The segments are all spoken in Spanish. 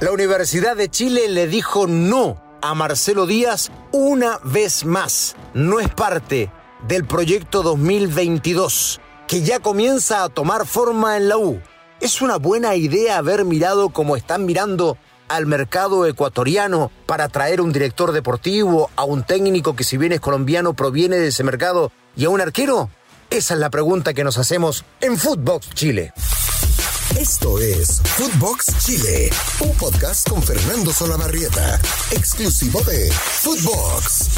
La Universidad de Chile le dijo no a Marcelo Díaz una vez más. No es parte del proyecto 2022, que ya comienza a tomar forma en la U. Es una buena idea haber mirado como están mirando al mercado ecuatoriano para traer un director deportivo, a un técnico que si bien es colombiano proviene de ese mercado y a un arquero? Esa es la pregunta que nos hacemos en Footbox Chile. Esto es Footbox Chile, un podcast con Fernando Solabarrieta, exclusivo de Footbox.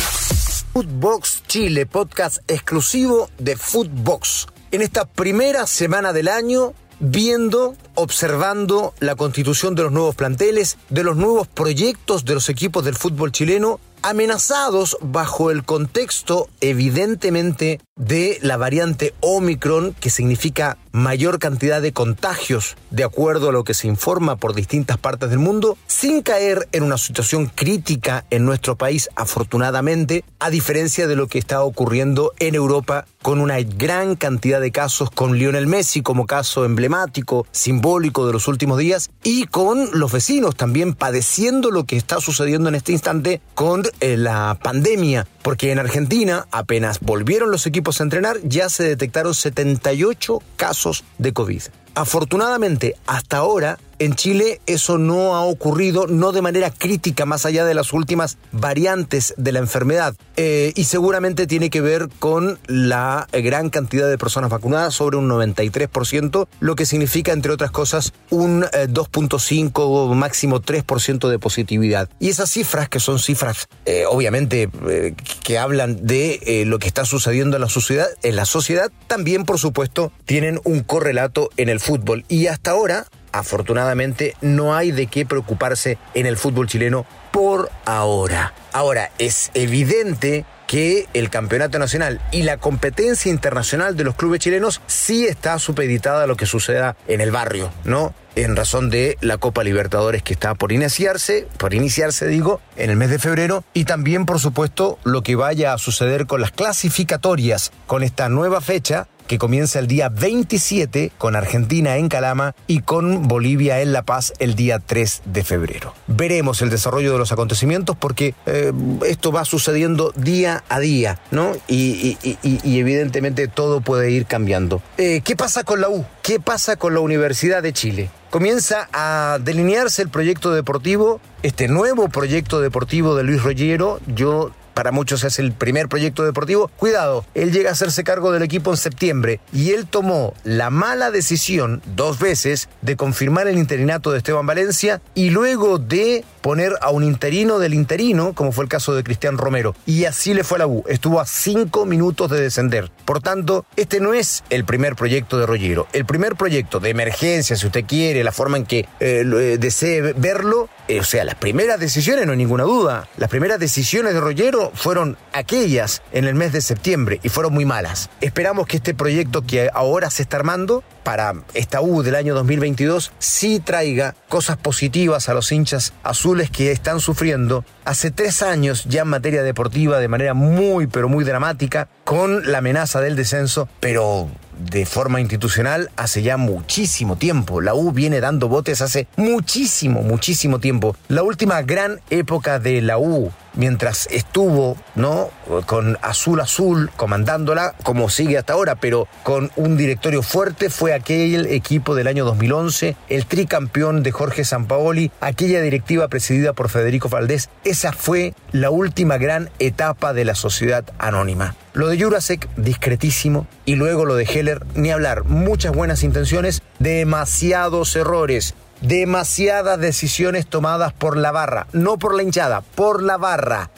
Footbox Chile, podcast exclusivo de Footbox. En esta primera semana del año, viendo, observando la constitución de los nuevos planteles, de los nuevos proyectos de los equipos del fútbol chileno amenazados bajo el contexto evidentemente de la variante Omicron, que significa mayor cantidad de contagios, de acuerdo a lo que se informa por distintas partes del mundo, sin caer en una situación crítica en nuestro país, afortunadamente, a diferencia de lo que está ocurriendo en Europa con una gran cantidad de casos, con Lionel Messi como caso emblemático, simbólico de los últimos días, y con los vecinos también padeciendo lo que está sucediendo en este instante con eh, la pandemia, porque en Argentina apenas volvieron los equipos a entrenar, ya se detectaron 78 casos de COVID. Afortunadamente, hasta ahora en Chile eso no ha ocurrido, no de manera crítica, más allá de las últimas variantes de la enfermedad. Eh, y seguramente tiene que ver con la gran cantidad de personas vacunadas, sobre un 93%, lo que significa, entre otras cosas, un 2.5 o máximo 3% de positividad. Y esas cifras, que son cifras, eh, obviamente, eh, que hablan de lo que está sucediendo en la sociedad, en la sociedad, también, por supuesto, tienen un correlato en el fútbol. Y hasta ahora, afortunadamente no hay de qué preocuparse en el fútbol chileno por ahora. Ahora, es evidente que el campeonato nacional y la competencia internacional de los clubes chilenos sí está supeditada a lo que suceda en el barrio, ¿no? En razón de la Copa Libertadores que está por iniciarse, por iniciarse digo, en el mes de febrero y también por supuesto lo que vaya a suceder con las clasificatorias con esta nueva fecha que comienza el día 27 con Argentina en Calama y con Bolivia en La Paz el día 3 de febrero. Veremos el desarrollo de los acontecimientos porque eh, esto va sucediendo día a día, ¿no? Y, evidentemente todo puede ir cambiando. Eh, ¿Qué pasa con la U? ¿Qué pasa con la Universidad de Chile? Comienza a delinearse el proyecto deportivo, este nuevo proyecto deportivo de Luis Rollero. Yo para muchos es el primer proyecto deportivo. Cuidado, él llega a hacerse cargo del equipo en septiembre y él tomó la mala decisión dos veces de confirmar el interinato de Esteban Valencia y luego de poner a un interino del interino, como fue el caso de Cristian Romero. Y así le fue a la U. Estuvo a cinco minutos de descender. Por tanto, este no es el primer proyecto de Rollero. El primer proyecto de emergencia, si usted quiere, la forma en que eh, eh, desee verlo, eh, o sea, las primeras decisiones, no hay ninguna duda, las primeras decisiones de Rollero fueron aquellas en el mes de septiembre y fueron muy malas. Esperamos que este proyecto que ahora se está armando para esta U del año 2022 sí traiga cosas positivas a los hinchas azules que están sufriendo hace tres años ya en materia deportiva de manera muy pero muy dramática con la amenaza del descenso, pero de forma institucional hace ya muchísimo tiempo. La U viene dando botes hace muchísimo, muchísimo tiempo. La última gran época de la U mientras estuvo, ¿no? Con Azul Azul comandándola, como sigue hasta ahora, pero con un directorio fuerte, fue aquel equipo del año 2011, el tricampeón de Jorge Sampaoli, aquella directiva presidida por Federico Valdés. Esa fue la última gran etapa de la sociedad anónima. Lo de Jurasek, discretísimo, y luego lo de Heller, ni hablar, muchas buenas intenciones, demasiados errores demasiadas decisiones tomadas por la barra, no por la hinchada, por la barra.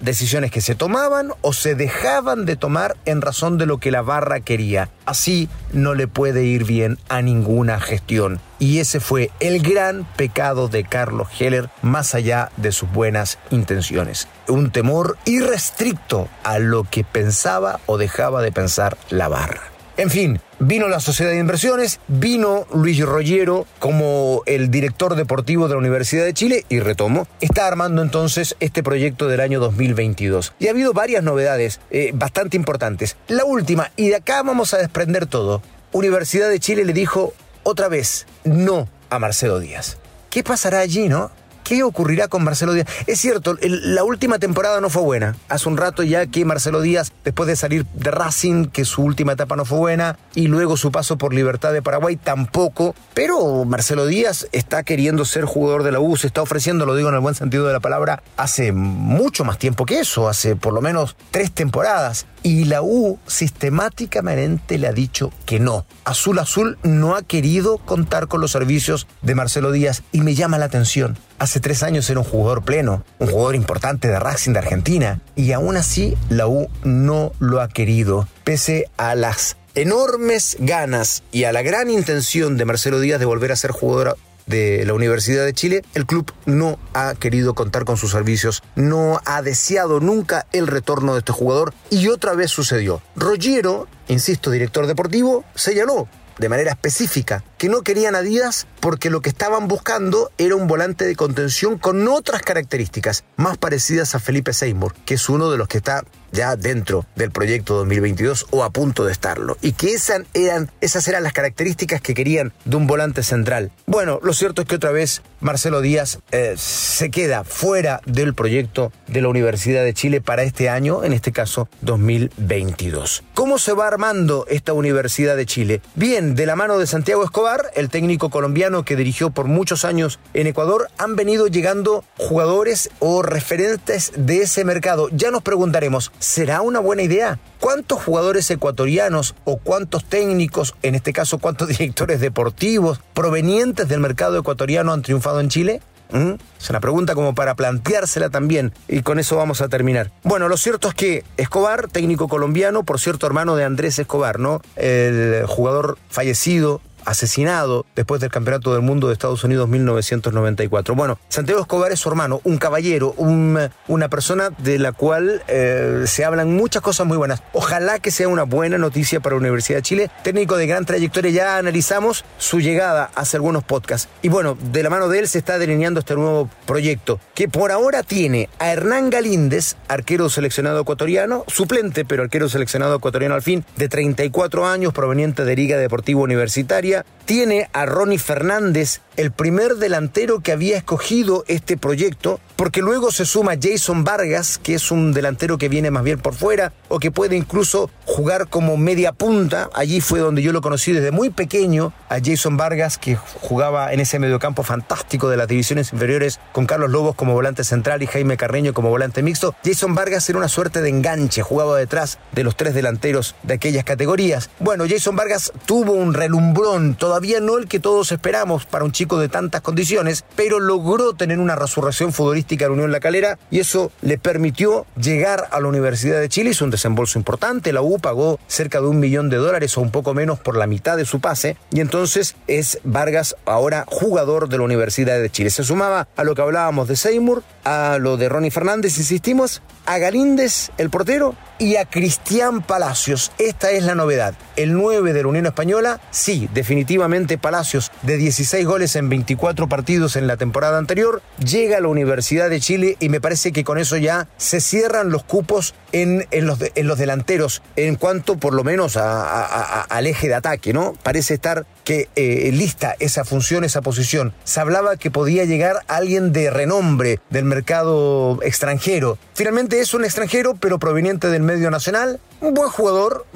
decisiones que se tomaban o se dejaban de tomar en razón de lo que la barra quería. Así no le puede ir bien a ninguna gestión. Y ese fue el gran pecado de Carlos Heller, más allá de sus buenas intenciones. Un temor irrestricto a lo que pensaba o dejaba de pensar la barra. En fin, vino la Sociedad de Inversiones, vino Luis Rollero como el director deportivo de la Universidad de Chile y retomo, está armando entonces este proyecto del año 2022. Y ha habido varias novedades eh, bastante importantes. La última, y de acá vamos a desprender todo, Universidad de Chile le dijo otra vez no a Marcelo Díaz. ¿qué pasará allí, no? ¿Qué ocurrirá con Marcelo Díaz? Es cierto, la última temporada no fue buena. Hace un rato ya que Marcelo Díaz, después de salir de Racing, que su última etapa no fue buena, y luego su paso por Libertad de Paraguay tampoco. Pero Marcelo Díaz está queriendo ser jugador de la U, se está ofreciendo, lo digo en el buen sentido de la palabra, hace mucho más tiempo que eso, hace por lo menos tres temporadas. Y la U sistemáticamente le ha dicho que no. Azul Azul no ha querido contar con los servicios de Marcelo Díaz y me llama la atención. Hace tres años era un jugador pleno, un jugador importante de Racing de Argentina y aún así la U no lo ha querido, pese a las enormes ganas y a la gran intención de Marcelo Díaz de volver a ser jugador de la Universidad de Chile, el club no ha querido contar con sus servicios, no ha deseado nunca el retorno de este jugador y otra vez sucedió. Rogero, insisto, director deportivo, señaló de manera específica que no querían a Díaz porque lo que estaban buscando era un volante de contención con otras características más parecidas a Felipe Seymour, que es uno de los que está ya dentro del proyecto 2022 o a punto de estarlo. Y que esas eran, esas eran las características que querían de un volante central. Bueno, lo cierto es que otra vez Marcelo Díaz eh, se queda fuera del proyecto de la Universidad de Chile para este año, en este caso 2022. ¿Cómo se va armando esta Universidad de Chile? Bien, de la mano de Santiago Escobar, el técnico colombiano que dirigió por muchos años en Ecuador, han venido llegando jugadores o referentes de ese mercado. Ya nos preguntaremos, ¿será una buena idea? ¿Cuántos jugadores ecuatorianos o cuántos técnicos, en este caso cuántos directores deportivos provenientes del mercado ecuatoriano han triunfado en Chile? ¿Mm? Es una pregunta como para planteársela también y con eso vamos a terminar. Bueno, lo cierto es que Escobar, técnico colombiano, por cierto hermano de Andrés Escobar, ¿no? El jugador fallecido asesinado después del Campeonato del Mundo de Estados Unidos 1994. Bueno, Santiago Escobar es su hermano, un caballero, una persona de la cual eh, se hablan muchas cosas muy buenas. Ojalá que sea una buena noticia para la Universidad de Chile. Técnico de gran trayectoria, ya analizamos su llegada hace algunos podcasts. Y bueno, de la mano de él se está delineando este nuevo proyecto, que por ahora tiene a Hernán Galíndez, arquero seleccionado ecuatoriano, suplente, pero arquero seleccionado ecuatoriano al fin, de 34 años, proveniente de Liga Deportiva Universitaria tiene a Ronnie Fernández, el primer delantero que había escogido este proyecto, porque luego se suma Jason Vargas, que es un delantero que viene más bien por fuera, o que puede incluso jugar como media punta. Allí fue donde yo lo conocí desde muy pequeño, a Jason Vargas, que jugaba en ese mediocampo fantástico de las divisiones inferiores, con Carlos Lobos como volante central y Jaime Carreño como volante mixto. Jason Vargas era una suerte de enganche, jugaba detrás de los tres delanteros de aquellas categorías. Bueno, Jason Vargas tuvo un relumbrón todavía no el que todos esperamos para un chico de tantas condiciones, pero logró tener una resurrección futbolística en Unión La Calera y eso le permitió llegar a la Universidad de Chile. Hizo un desembolso importante, la U pagó cerca de un millón de dólares o un poco menos por la mitad de su pase y entonces es Vargas ahora jugador de la Universidad de Chile. Se sumaba a lo que hablábamos de Seymour, a lo de Ronnie Fernández, insistimos, a Galíndez, el portero, y a Cristian Palacios. Esta es la novedad. El 9 de la Unión Española, sí, definitivamente Palacios, de 16 goles en 24 partidos en la temporada anterior, llega a la Universidad de Chile y me parece que con eso ya se cierran los cupos en, en, los, en los, delanteros en cuanto por lo menos al eje de ataque, ¿no? Parece estar que eh, lista esa función, esa posición. Se hablaba que podía llegar alguien de renombre del mercado extranjero. Finalmente es un extranjero, pero proveniente del medio nacional. Un buen jugador.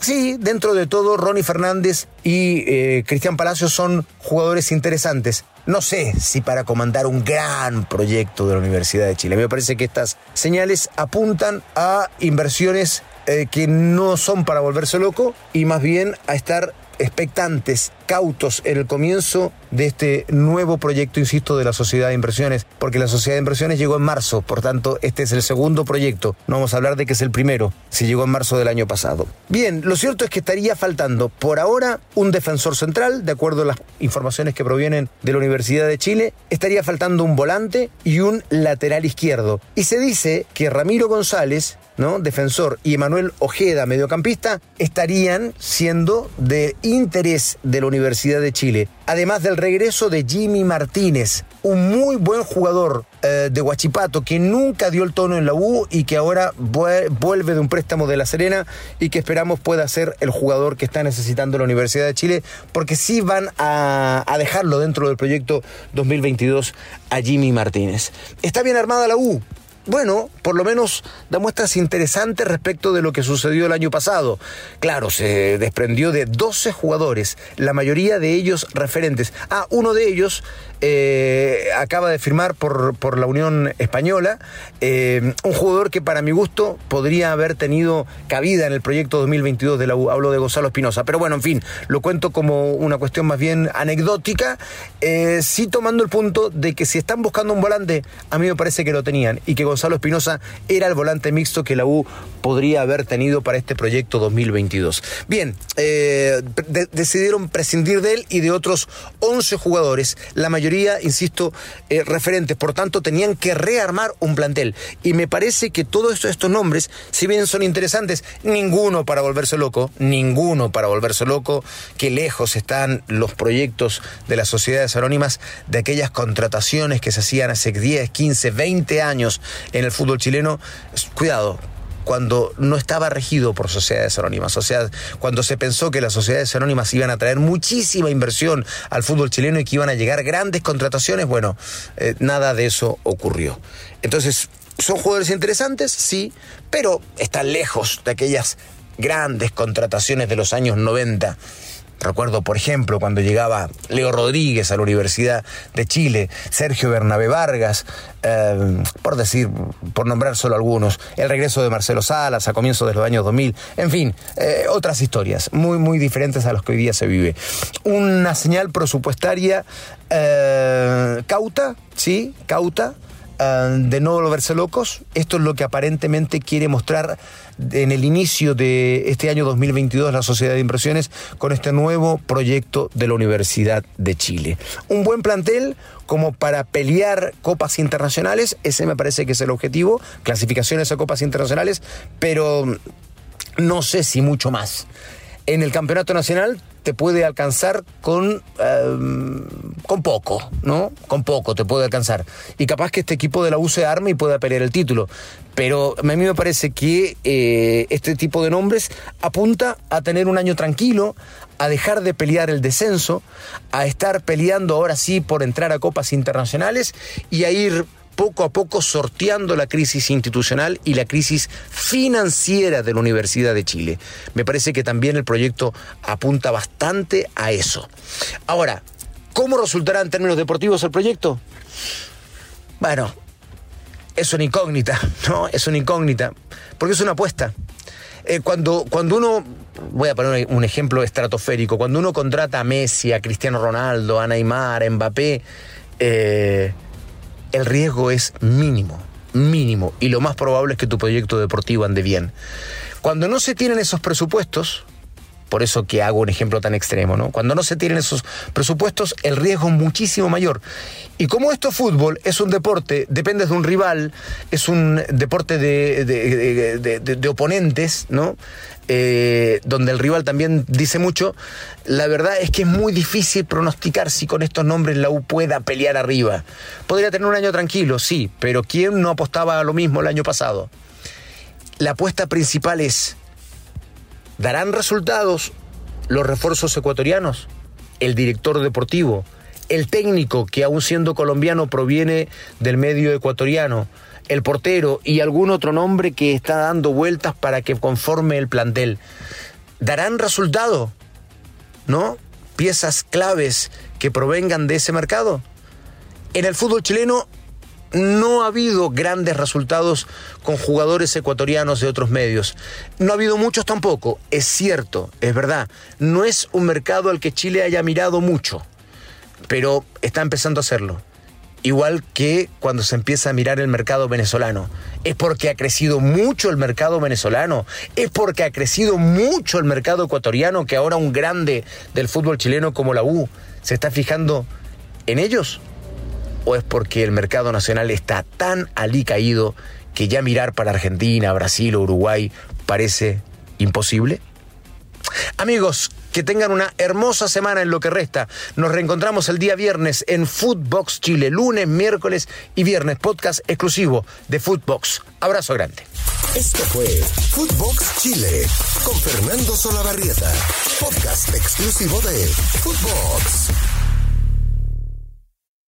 Sí, dentro de todo, Ronnie Fernández y eh, Cristian Palacios son jugadores interesantes. No sé si para comandar un gran proyecto de la Universidad de Chile. Me parece que estas señales apuntan a inversiones eh, que no son para volverse loco y más bien a estar expectantes, cautos en el comienzo de este nuevo proyecto, insisto, de la Sociedad de Inversiones, porque la Sociedad de Inversiones llegó en marzo, por tanto, este es el segundo proyecto. No vamos a hablar de que es el primero, si llegó en marzo del año pasado. Bien, lo cierto es que estaría faltando por ahora un defensor central, de acuerdo a las informaciones que provienen de la Universidad de Chile, estaría faltando un volante y un lateral izquierdo. Y se dice que Ramiro González, ¿no? defensor, y Emanuel Ojeda, mediocampista, estarían siendo de interés de la Universidad de Chile, además del regreso de Jimmy Martínez, un muy buen jugador eh, de Huachipato que nunca dio el tono en la U y que ahora vuelve de un préstamo de La Serena y que esperamos pueda ser el jugador que está necesitando la Universidad de Chile, porque sí van a, a dejarlo dentro del proyecto 2022 a Jimmy Martínez. Está bien armada la U, bueno, por lo menos da muestras interesantes respecto de lo que sucedió el año pasado. Claro, se desprendió de 12 jugadores, la mayoría de ellos referentes. Ah, uno de ellos eh, acaba de firmar por, por la Unión Española, eh, un jugador que para mi gusto podría haber tenido cabida en el proyecto 2022 de la U, hablo de Gonzalo Espinosa, pero bueno, en fin, lo cuento como una cuestión más bien anecdótica, eh, sí tomando el punto de que si están buscando un volante, a mí me parece que lo tenían y que Gonzalo Espinosa era el volante mixto que la U podría haber tenido para este proyecto 2022. Bien, decidieron prescindir de él y de otros 11 jugadores, la mayoría insisto, eh, referentes. Por tanto, tenían que rearmar un plantel. Y me parece que todos estos nombres, si bien son interesantes, ninguno para volverse loco, ninguno para volverse loco, que lejos están los proyectos de las sociedades anónimas de aquellas contrataciones que se hacían hace 10, 15, 20 años en el fútbol chileno. Cuidado, cuando no estaba regido por sociedades anónimas. O sea, cuando se pensó que las sociedades anónimas iban a traer muchísima inversión al fútbol chileno y que iban a llegar grandes contrataciones, bueno, eh, nada de eso ocurrió. Entonces, ¿son jugadores interesantes? Sí, pero están lejos de aquellas grandes contrataciones de los años 90 Recuerdo, por ejemplo, cuando llegaba Leo Rodríguez a la Universidad de Chile, Sergio Bernabé Vargas, eh, por decir, por nombrar solo algunos, el regreso de Marcelo Salas a comienzos de los años 2000, en fin, eh, otras historias muy, muy diferentes a las que hoy día se vive. Una señal presupuestaria eh, cauta, ¿sí? Cauta, de no volverse locos. Esto es lo que aparentemente quiere mostrar en el inicio de este año 2022 la Sociedad de Inversiones con este nuevo proyecto de la Universidad de Chile. Un buen plantel como para pelear copas internacionales, ese me parece que es el objetivo, clasificaciones a copas internacionales, pero no sé si mucho más. En el campeonato nacional te puede alcanzar con, em, con poco, ¿no? Con poco te puede alcanzar. Y capaz que este equipo de la U se arme y pueda pelear el título. Pero a mí me parece que eh, este tipo de nombres apunta a tener un año tranquilo, a dejar de pelear el descenso, a estar peleando ahora sí por entrar a copas internacionales y a ir poco a poco sorteando la crisis institucional y la crisis financiera de la Universidad de Chile. Me parece que también el proyecto apunta bastante a eso. Ahora, ¿cómo resultará en términos deportivos el proyecto? Bueno, es una incógnita, ¿no? Es una incógnita, porque es una apuesta. Eh, cuando, cuando uno, voy a poner un ejemplo estratosférico, cuando uno contrata a Messi, a Cristiano Ronaldo, a Neymar, a Mbappé, eh, el riesgo es mínimo, mínimo, y lo más probable es que tu proyecto deportivo ande bien. Cuando no se tienen esos presupuestos, por eso que hago un ejemplo tan extremo, ¿no? Cuando no se tienen esos presupuestos, el riesgo es muchísimo mayor. Y como esto fútbol es un deporte, depende de un rival, es un deporte de, de oponentes, ¿no? Eh, donde el rival también dice mucho, la verdad es que es muy difícil pronosticar si con estos nombres la U pueda pelear arriba. Podría tener un año tranquilo, sí, pero ¿quién no apostaba a lo mismo el año pasado? La apuesta principal es, ¿darán resultados los refuerzos ecuatorianos? El director deportivo, el técnico que aún siendo colombiano proviene del medio ecuatoriano, el portero y algún otro nombre que está dando vueltas para que conforme el plantel. ¿Darán resultado? ¿No? Piezas claves que provengan de ese mercado. En el fútbol chileno no ha habido grandes resultados con jugadores ecuatorianos de otros medios. No ha habido muchos tampoco. Es cierto, es verdad. No es un mercado al que Chile haya mirado mucho, pero está empezando a hacerlo igual que cuando se empieza a mirar el mercado venezolano. Es porque ha crecido mucho el mercado venezolano, es porque ha crecido mucho el mercado ecuatoriano, que ahora un grande del fútbol chileno como la U se está fijando en ellos. ¿O es porque el mercado nacional está tan alicaído que ya mirar para Argentina, Brasil o Uruguay parece imposible? Amigos, Que tengan una hermosa semana en lo que resta. Nos reencontramos el día viernes en Footbox Chile, lunes, miércoles y viernes, podcast exclusivo de Footbox. Abrazo grande. Esto fue Footbox Chile con Fernando Solabarrieta, podcast exclusivo de Footbox.